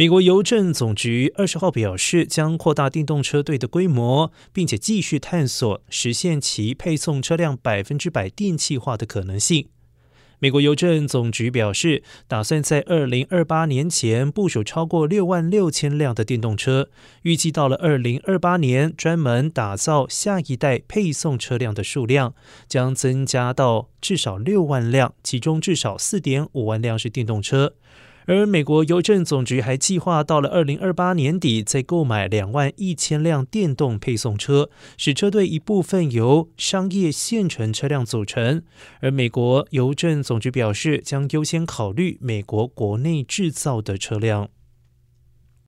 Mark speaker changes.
Speaker 1: 美国邮政总局二十号表示，将扩大电动车队的规模，并且继续探索实现其配送车辆百分之百电气化的可能性。美国邮政总局表示，打算在二零二八年前部署超过六万六千辆的电动车，预计到了二零二八年，专门打造下一代配送车辆的数量将增加到至少六万辆，其中至少四点五万辆是电动车。而美国邮政总局还计划到了二零二八年底再购买两万一千辆电动配送车，使车队一部分由商业现成车辆组成。而美国邮政总局表示，将优先考虑美国国内制造的车辆。